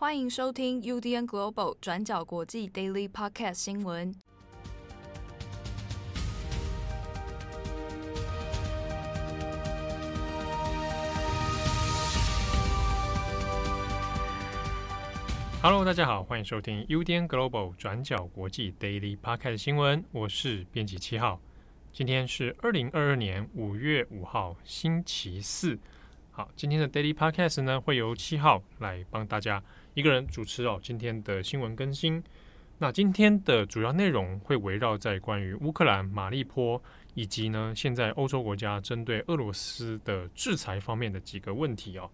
欢迎收听 UDN Global 转角国际 Daily Podcast 新闻。Hello，大家好，欢迎收听 UDN Global 转角国际 Daily Podcast 新闻。我是编辑七号，今天是二零二二年五月五号，星期四。好，今天的 Daily Podcast 呢，会由七号来帮大家一个人主持哦。今天的新闻更新，那今天的主要内容会围绕在关于乌克兰马利坡以及呢，现在欧洲国家针对俄罗斯的制裁方面的几个问题哦。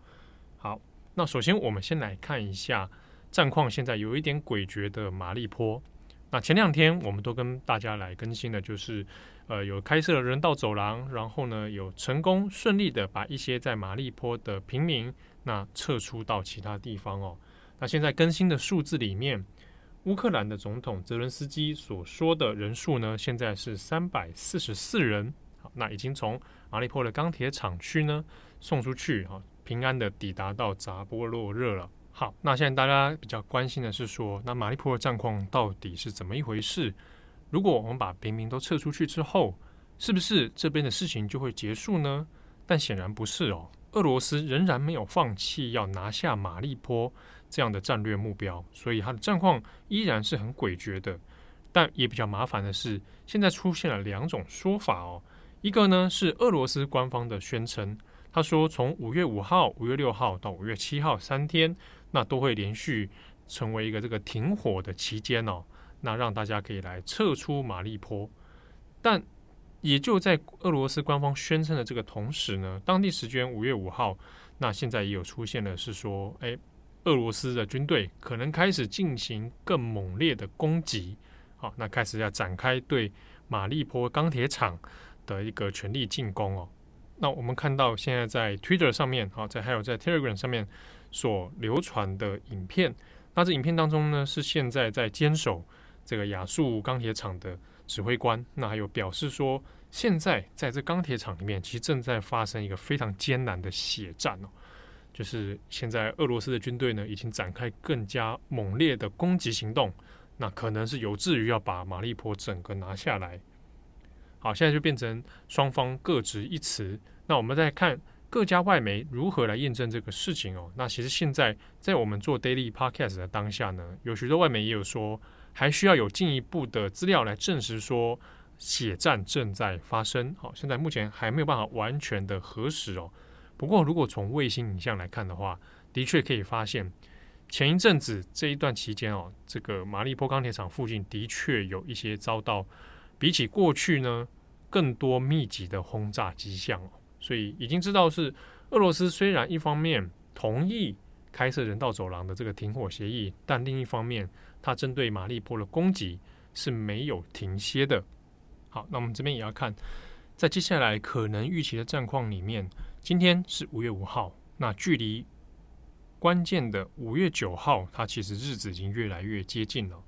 好，那首先我们先来看一下战况，现在有一点诡谲的马利坡。那前两天我们都跟大家来更新的，就是。呃，有开设了人道走廊，然后呢，有成功顺利的把一些在马利坡的平民那撤出到其他地方哦。那现在更新的数字里面，乌克兰的总统泽伦斯基所说的人数呢，现在是三百四十四人。好，那已经从马利坡的钢铁厂区呢送出去，哈，平安的抵达到扎波洛热了。好，那现在大家比较关心的是说，那马利坡的战况到底是怎么一回事？如果我们把平民都撤出去之后，是不是这边的事情就会结束呢？但显然不是哦。俄罗斯仍然没有放弃要拿下马利坡这样的战略目标，所以它的战况依然是很诡谲的。但也比较麻烦的是，现在出现了两种说法哦。一个呢是俄罗斯官方的宣称，他说从五月五号、五月六号到五月七号三天，那都会连续成为一个这个停火的期间哦。那让大家可以来撤出马利坡，但也就在俄罗斯官方宣称的这个同时呢，当地时间五月五号，那现在也有出现了，是说，哎，俄罗斯的军队可能开始进行更猛烈的攻击，好，那开始要展开对马利坡钢铁厂的一个全力进攻哦。那我们看到现在在 Twitter 上面，好，在还有在 Telegram 上面所流传的影片，那这影片当中呢，是现在在坚守。这个亚速钢铁厂的指挥官，那还有表示说，现在在这钢铁厂里面，其实正在发生一个非常艰难的血战哦。就是现在俄罗斯的军队呢，已经展开更加猛烈的攻击行动，那可能是有志于要把马利坡整个拿下来。好，现在就变成双方各执一词。那我们再看各家外媒如何来验证这个事情哦。那其实现在在我们做 Daily Podcast 的当下呢，有许多外媒也有说。还需要有进一步的资料来证实说血战正在发生。好，现在目前还没有办法完全的核实哦。不过，如果从卫星影像来看的话，的确可以发现，前一阵子这一段期间哦，这个马利坡钢铁厂附近的确有一些遭到比起过去呢更多密集的轰炸迹象哦。所以已经知道是俄罗斯虽然一方面同意开设人道走廊的这个停火协议，但另一方面。它针对马利坡的攻击是没有停歇的。好，那我们这边也要看，在接下来可能预期的战况里面，今天是五月五号，那距离关键的五月九号，它其实日子已经越来越接近了。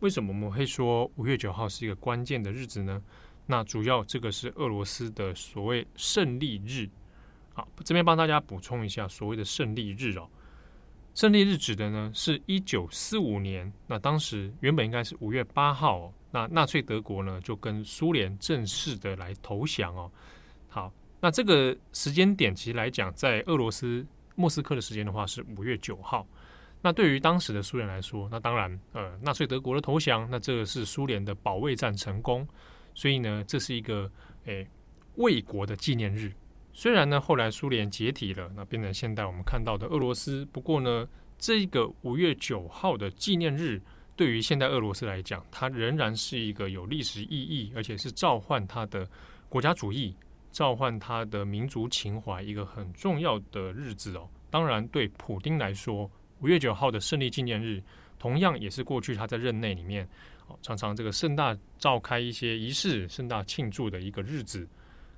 为什么我们会说五月九号是一个关键的日子呢？那主要这个是俄罗斯的所谓胜利日。好，这边帮大家补充一下所谓的胜利日哦。胜利日指的呢是一九四五年，那当时原本应该是五月八号哦，那纳粹德国呢就跟苏联正式的来投降哦。好，那这个时间点其实来讲，在俄罗斯莫斯科的时间的话是五月九号。那对于当时的苏联来说，那当然呃纳粹德国的投降，那这个是苏联的保卫战成功，所以呢这是一个诶卫国的纪念日。虽然呢，后来苏联解体了，那变成现在我们看到的俄罗斯。不过呢，这个五月九号的纪念日，对于现代俄罗斯来讲，它仍然是一个有历史意义，而且是召唤它的国家主义、召唤他的民族情怀一个很重要的日子哦。当然，对普丁来说，五月九号的胜利纪念日，同样也是过去他在任内里面哦，常常这个盛大召开一些仪式、盛大庆祝的一个日子。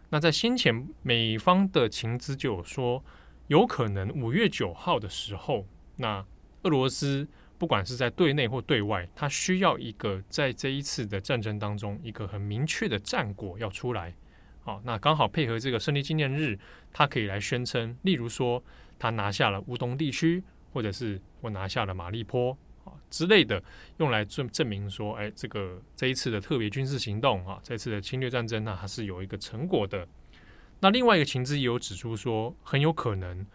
那在先前，美方的情资就有说，有可能五月九号的时候，那俄罗斯不管是在对内或对外，它需要一个在这一次的战争当中一个很明确的战果要出来。好，那刚好配合这个胜利纪念日，他可以来宣称，例如说，他拿下了乌东地区，或者是我拿下了马利坡啊之类的，用来证证明说，哎，这个这一次的特别军事行动啊，这次的侵略战争呢，还是有一个成果的。那另外一个情资也有指出说，很有可能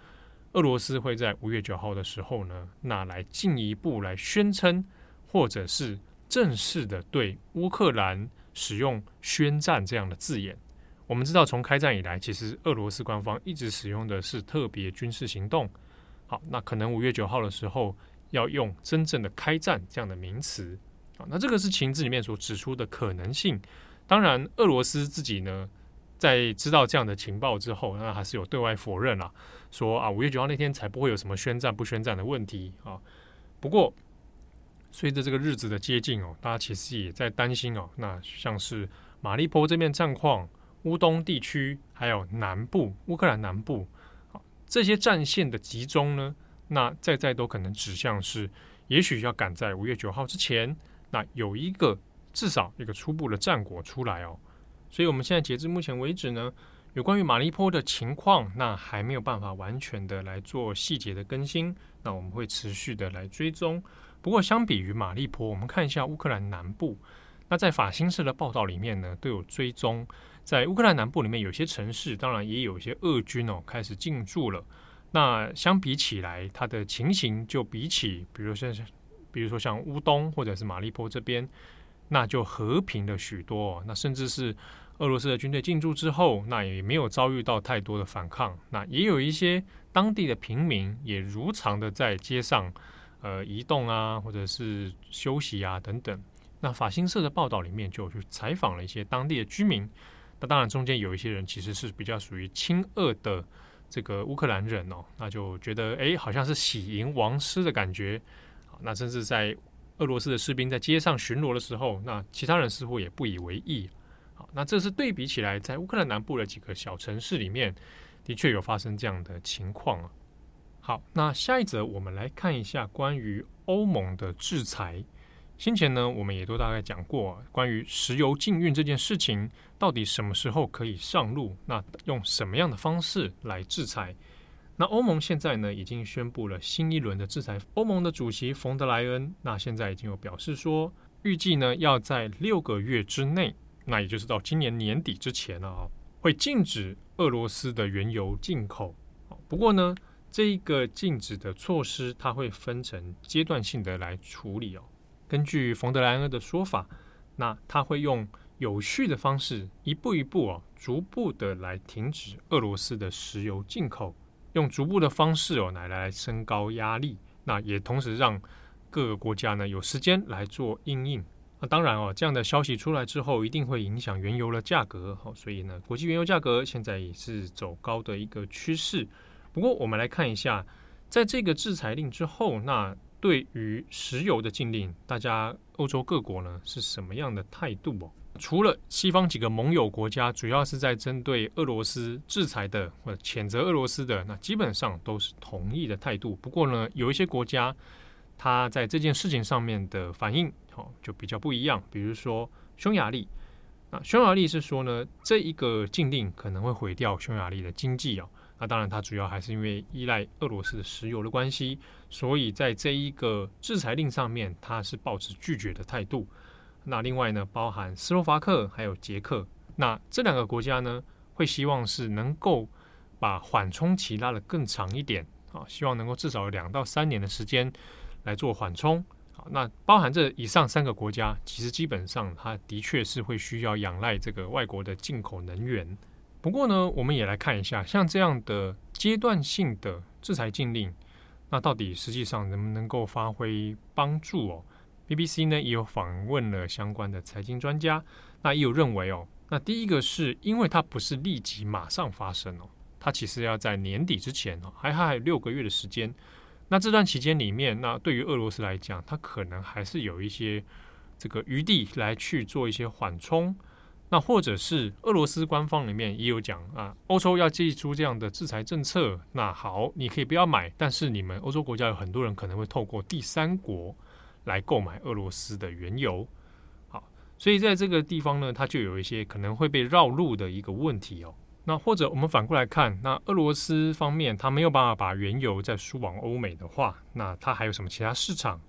俄罗斯会在五月九号的时候呢，那来进一步来宣称，或者是正式的对乌克兰使用宣战这样的字眼。我们知道，从开战以来，其实俄罗斯官方一直使用的是特别军事行动。好，那可能五月九号的时候要用真正的开战这样的名词。啊，那这个是情资里面所指出的可能性。当然，俄罗斯自己呢，在知道这样的情报之后，那还是有对外否认了，说啊，五月九号那天才不会有什么宣战不宣战的问题啊。不过，随着这个日子的接近哦，大家其实也在担心哦，那像是马利坡这边战况、乌东地区还有南部乌克兰南部，这些战线的集中呢，那再再都可能指向是，也许要赶在五月九号之前，那有一个至少一个初步的战果出来哦。所以，我们现在截至目前为止呢，有关于马利坡的情况，那还没有办法完全的来做细节的更新。那我们会持续的来追踪。不过，相比于马利坡，我们看一下乌克兰南部。那在法新社的报道里面呢，都有追踪，在乌克兰南部里面有些城市，当然也有一些俄军哦开始进驻了。那相比起来，它的情形就比起，比如说像，比如说像乌东或者是马利坡这边。那就和平了许多，那甚至是俄罗斯的军队进驻之后，那也没有遭遇到太多的反抗。那也有一些当地的平民也如常的在街上呃移动啊，或者是休息啊等等。那法新社的报道里面就去采访了一些当地的居民。那当然中间有一些人其实是比较属于亲俄的这个乌克兰人哦，那就觉得哎好像是喜迎王师的感觉。那甚至在俄罗斯的士兵在街上巡逻的时候，那其他人似乎也不以为意。好，那这是对比起来，在乌克兰南部的几个小城市里面，的确有发生这样的情况啊。好，那下一则我们来看一下关于欧盟的制裁。先前呢，我们也都大概讲过，关于石油禁运这件事情，到底什么时候可以上路？那用什么样的方式来制裁？那欧盟现在呢，已经宣布了新一轮的制裁。欧盟的主席冯德莱恩，那现在已经有表示说，预计呢要在六个月之内，那也就是到今年年底之前啊，会禁止俄罗斯的原油进口。不过呢，这一个禁止的措施，它会分成阶段性的来处理哦。根据冯德莱恩的说法，那他会用有序的方式，一步一步啊，逐步的来停止俄罗斯的石油进口。用逐步的方式哦，来来升高压力，那也同时让各个国家呢有时间来做应应。那当然哦，这样的消息出来之后，一定会影响原油的价格。好，所以呢，国际原油价格现在也是走高的一个趋势。不过，我们来看一下，在这个制裁令之后，那对于石油的禁令，大家欧洲各国呢是什么样的态度哦？除了西方几个盟友国家，主要是在针对俄罗斯制裁的或者谴责俄罗斯的，那基本上都是同意的态度。不过呢，有一些国家，它在这件事情上面的反应，哦，就比较不一样。比如说匈牙利，那匈牙利是说呢，这一个禁令可能会毁掉匈牙利的经济哦。那当然，它主要还是因为依赖俄罗斯的石油的关系，所以在这一个制裁令上面，它是抱持拒绝的态度。那另外呢，包含斯洛伐克还有捷克，那这两个国家呢，会希望是能够把缓冲期拉得更长一点啊，希望能够至少两到三年的时间来做缓冲。好，那包含这以上三个国家，其实基本上它的确是会需要仰赖这个外国的进口能源。不过呢，我们也来看一下，像这样的阶段性的制裁禁令，那到底实际上能不能够发挥帮助哦？BBC 呢也有访问了相关的财经专家，那也有认为哦，那第一个是因为它不是立即马上发生哦，它其实要在年底之前哦，还还有六个月的时间。那这段期间里面，那对于俄罗斯来讲，它可能还是有一些这个余地来去做一些缓冲。那或者是俄罗斯官方里面也有讲啊，欧洲要祭出这样的制裁政策，那好，你可以不要买，但是你们欧洲国家有很多人可能会透过第三国。来购买俄罗斯的原油，好，所以在这个地方呢，它就有一些可能会被绕路的一个问题哦。那或者我们反过来看，那俄罗斯方面他没有办法把原油再输往欧美的话，那它还有什么其他市场？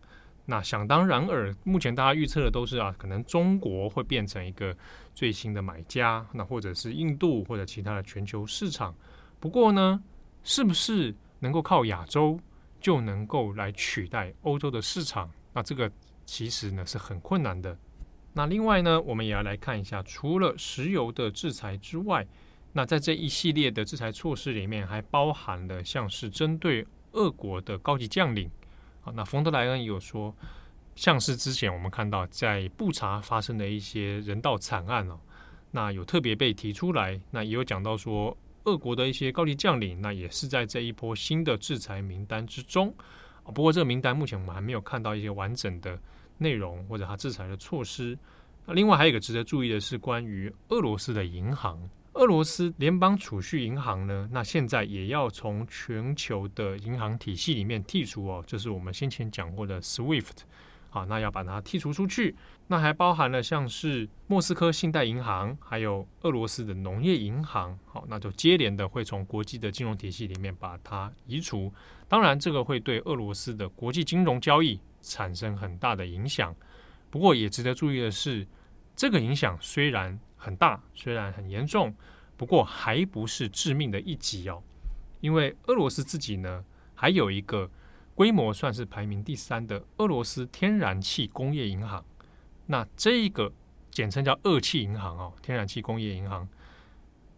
那想当然尔，目前大家预测的都是啊，可能中国会变成一个最新的买家，那或者是印度或者其他的全球市场。不过呢，是不是能够靠亚洲就能够来取代欧洲的市场？那这个其实呢是很困难的。那另外呢，我们也要来看一下，除了石油的制裁之外，那在这一系列的制裁措施里面，还包含了像是针对俄国的高级将领。好，那冯德莱恩也有说，像是之前我们看到在布查发生的一些人道惨案哦，那有特别被提出来，那也有讲到说，俄国的一些高级将领，那也是在这一波新的制裁名单之中。不过这个名单目前我们还没有看到一些完整的内容或者他制裁的措施。那另外还有一个值得注意的是，关于俄罗斯的银行。俄罗斯联邦储蓄银行呢，那现在也要从全球的银行体系里面剔除哦，就是我们先前讲过的 SWIFT，好，那要把它剔除出去。那还包含了像是莫斯科信贷银行，还有俄罗斯的农业银行，好，那就接连的会从国际的金融体系里面把它移除。当然，这个会对俄罗斯的国际金融交易产生很大的影响。不过，也值得注意的是，这个影响虽然很大，虽然很严重，不过还不是致命的一击哦。因为俄罗斯自己呢，还有一个规模算是排名第三的俄罗斯天然气工业银行。那这一个简称叫俄气银行哦，天然气工业银行，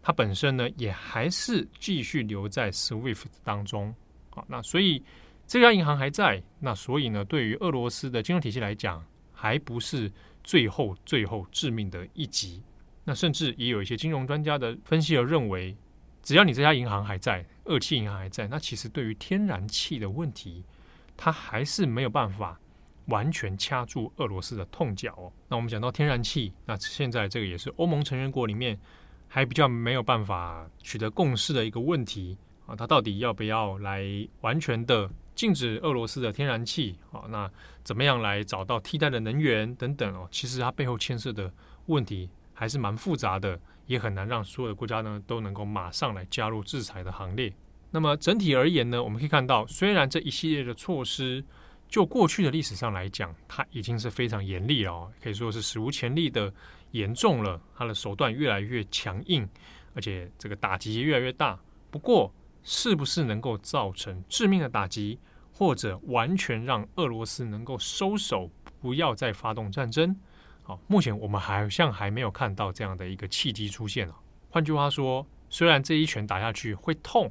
它本身呢也还是继续留在 SWIFT 当中啊。那所以这家银行还在，那所以呢，对于俄罗斯的金融体系来讲，还不是最后最后致命的一击。那甚至也有一些金融专家的分析而认为，只要你这家银行还在，二期银行还在，那其实对于天然气的问题，它还是没有办法完全掐住俄罗斯的痛脚哦。那我们讲到天然气，那现在这个也是欧盟成员国里面还比较没有办法取得共识的一个问题啊，它到底要不要来完全的禁止俄罗斯的天然气啊？那怎么样来找到替代的能源等等哦？其实它背后牵涉的问题。还是蛮复杂的，也很难让所有的国家呢都能够马上来加入制裁的行列。那么整体而言呢，我们可以看到，虽然这一系列的措施，就过去的历史上来讲，它已经是非常严厉了，可以说是史无前例的严重了，它的手段越来越强硬，而且这个打击也越来越大。不过，是不是能够造成致命的打击，或者完全让俄罗斯能够收手，不要再发动战争？好，目前我们好像还没有看到这样的一个契机出现啊。换句话说，虽然这一拳打下去会痛，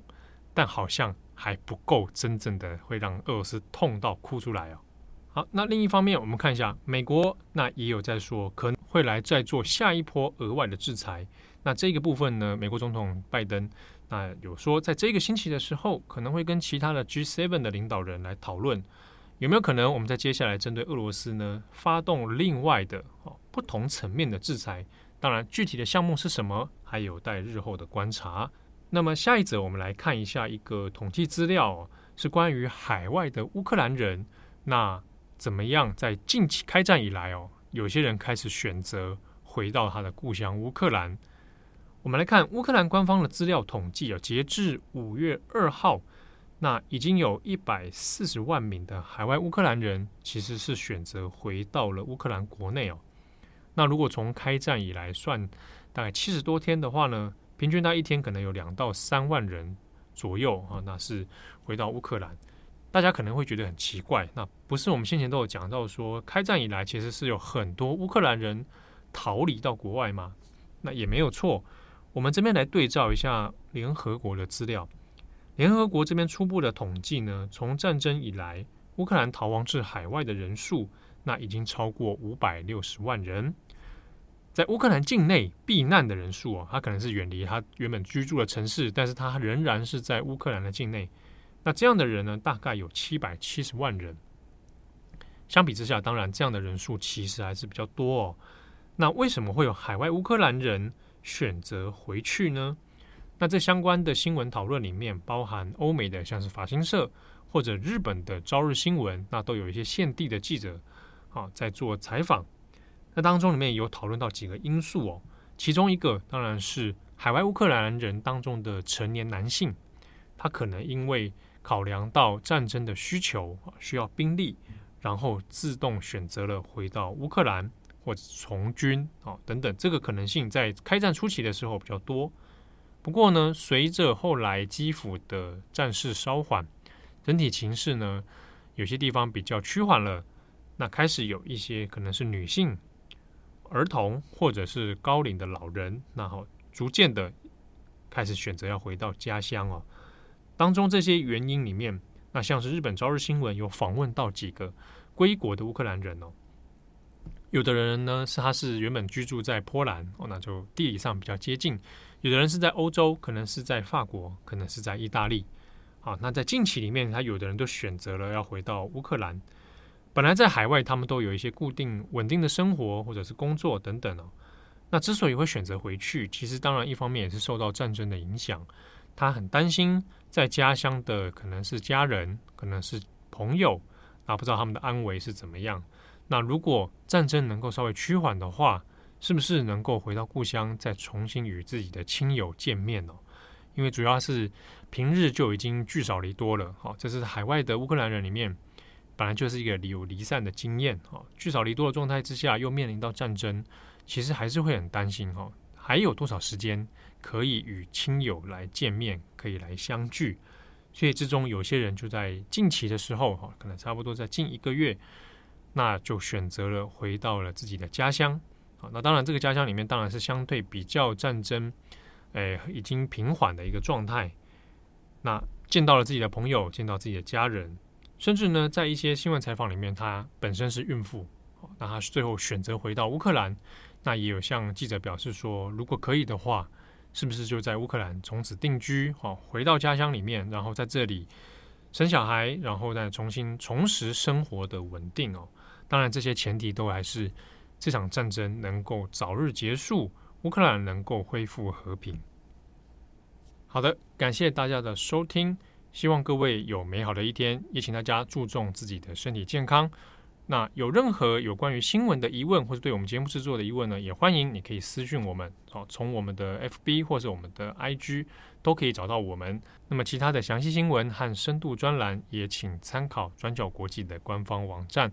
但好像还不够真正的会让俄罗斯痛到哭出来哦。好，那另一方面，我们看一下美国，那也有在说可能会来再做下一波额外的制裁。那这个部分呢，美国总统拜登那有说，在这个星期的时候，可能会跟其他的 G7 的领导人来讨论。有没有可能我们在接下来针对俄罗斯呢，发动另外的哦不同层面的制裁？当然，具体的项目是什么，还有待日后的观察。那么下一则我们来看一下一个统计资料，是关于海外的乌克兰人，那怎么样在近期开战以来哦，有些人开始选择回到他的故乡乌克兰。我们来看乌克兰官方的资料统计啊，截至五月二号。那已经有一百四十万名的海外乌克兰人，其实是选择回到了乌克兰国内哦。那如果从开战以来算，大概七十多天的话呢，平均到一天可能有两到三万人左右啊。那是回到乌克兰，大家可能会觉得很奇怪，那不是我们先前都有讲到说，开战以来其实是有很多乌克兰人逃离到国外吗？那也没有错。我们这边来对照一下联合国的资料。联合国这边初步的统计呢，从战争以来，乌克兰逃亡至海外的人数，那已经超过五百六十万人。在乌克兰境内避难的人数啊，他可能是远离他原本居住的城市，但是他仍然是在乌克兰的境内。那这样的人呢，大概有七百七十万人。相比之下，当然这样的人数其实还是比较多哦。那为什么会有海外乌克兰人选择回去呢？那这相关的新闻讨论里面，包含欧美的像是法新社或者日本的朝日新闻，那都有一些现地的记者啊在做采访。那当中里面有讨论到几个因素哦，其中一个当然是海外乌克兰人当中的成年男性，他可能因为考量到战争的需求，需要兵力，然后自动选择了回到乌克兰或者从军啊等等，这个可能性在开战初期的时候比较多。不过呢，随着后来基辅的战事稍缓，整体情势呢，有些地方比较趋缓了，那开始有一些可能是女性、儿童或者是高龄的老人，然后逐渐的开始选择要回到家乡哦。当中这些原因里面，那像是日本朝日新闻有访问到几个归国的乌克兰人哦，有的人呢是他是原本居住在波兰哦，那就地理上比较接近；有的人是在欧洲，可能是在法国，可能是在意大利。好，那在近期里面，他有的人都选择了要回到乌克兰。本来在海外，他们都有一些固定稳定的生活或者是工作等等哦。那之所以会选择回去，其实当然一方面也是受到战争的影响，他很担心在家乡的可能是家人，可能是朋友，啊，不知道他们的安危是怎么样。那如果战争能够稍微趋缓的话，是不是能够回到故乡，再重新与自己的亲友见面呢？因为主要是平日就已经聚少离多了，哈，这是海外的乌克兰人里面本来就是一个有离散的经验，哈，聚少离多的状态之下，又面临到战争，其实还是会很担心，哈，还有多少时间可以与亲友来见面，可以来相聚？所以之中有些人就在近期的时候，哈，可能差不多在近一个月，那就选择了回到了自己的家乡，好，那当然这个家乡里面当然是相对比较战争。哎，已经平缓的一个状态。那见到了自己的朋友，见到自己的家人，甚至呢，在一些新闻采访里面，她本身是孕妇，那她最后选择回到乌克兰。那也有向记者表示说，如果可以的话，是不是就在乌克兰从此定居？好，回到家乡里面，然后在这里生小孩，然后再重新重拾生活的稳定哦。当然，这些前提都还是这场战争能够早日结束。乌克兰能够恢复和平。好的，感谢大家的收听，希望各位有美好的一天，也请大家注重自己的身体健康。那有任何有关于新闻的疑问，或者对我们节目制作的疑问呢，也欢迎你可以私讯我们，好，从我们的 FB 或者我们的 IG 都可以找到我们。那么其他的详细新闻和深度专栏，也请参考转角国际的官方网站。